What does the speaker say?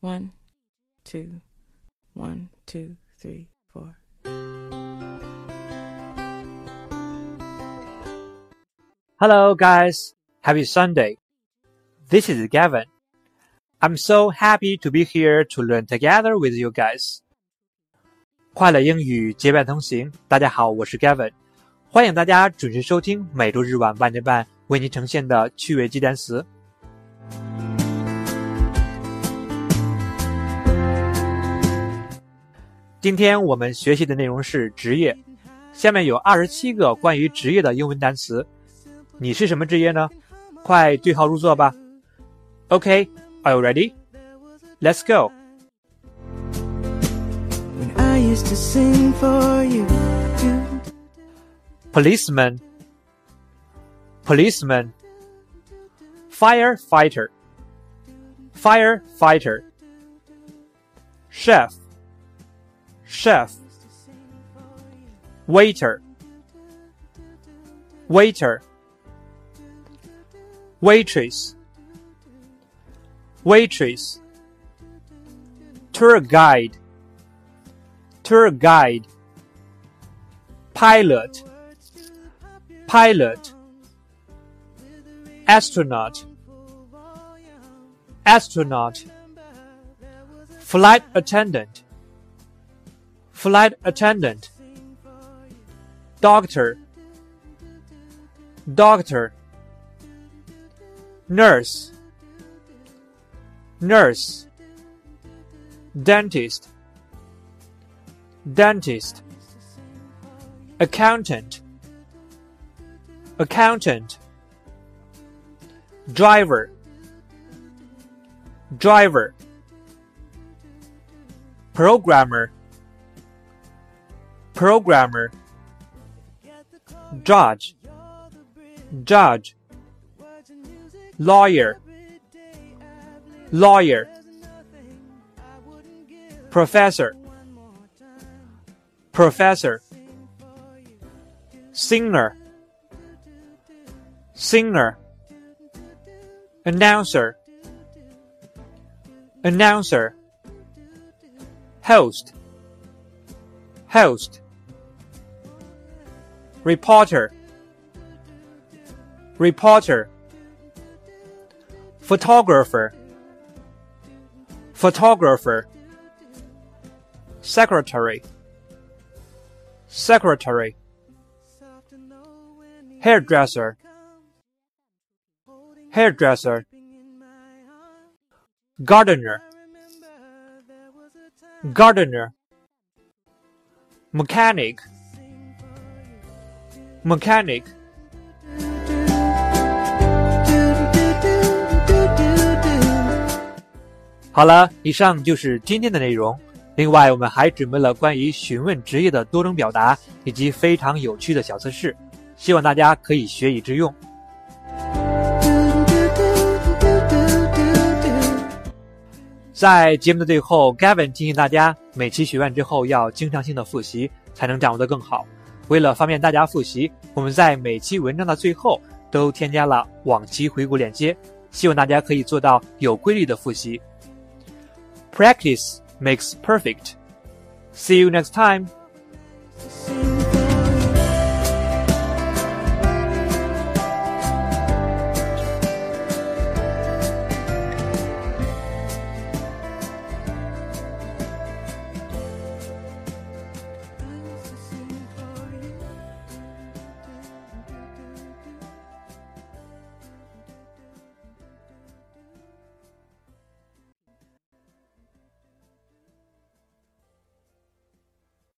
One, two, one, two, three, four. Hello, guys. Happy Sunday. This is Gavin. I'm so happy to be here to learn together with you guys. 快乐英语结伴同行，大家好，我是 Gavin，欢迎大家准时收听每周日晚八点半为您呈现的趣味记单词。 今天我们学习的内容是职业，下面有二十七个关于职业的英文单词。你是什么职业呢？快对号入座吧。Okay, are you ready? Let's go. Policeman, policeman, firefighter, firefighter, chef chef, waiter, waiter, waitress, waitress, tour guide, tour guide, pilot, pilot, astronaut, astronaut, flight attendant flight attendant, doctor, doctor, nurse, nurse, dentist, dentist, accountant, accountant, driver, driver, programmer programmer, judge, judge, lawyer, lawyer, professor, professor, singer, singer, announcer, announcer, host, host reporter, reporter, photographer, photographer, secretary, secretary, hairdresser, hairdresser, gardener, gardener, mechanic mechanic。好了，以上就是今天的内容。另外，我们还准备了关于询问职业的多种表达，以及非常有趣的小测试，希望大家可以学以致用。在节目的最后，Gavin 提醒大家，每期学完之后要经常性的复习，才能掌握的更好。为了方便大家复习，我们在每期文章的最后都添加了往期回顾链接，希望大家可以做到有规律的复习。Practice makes perfect. See you next time.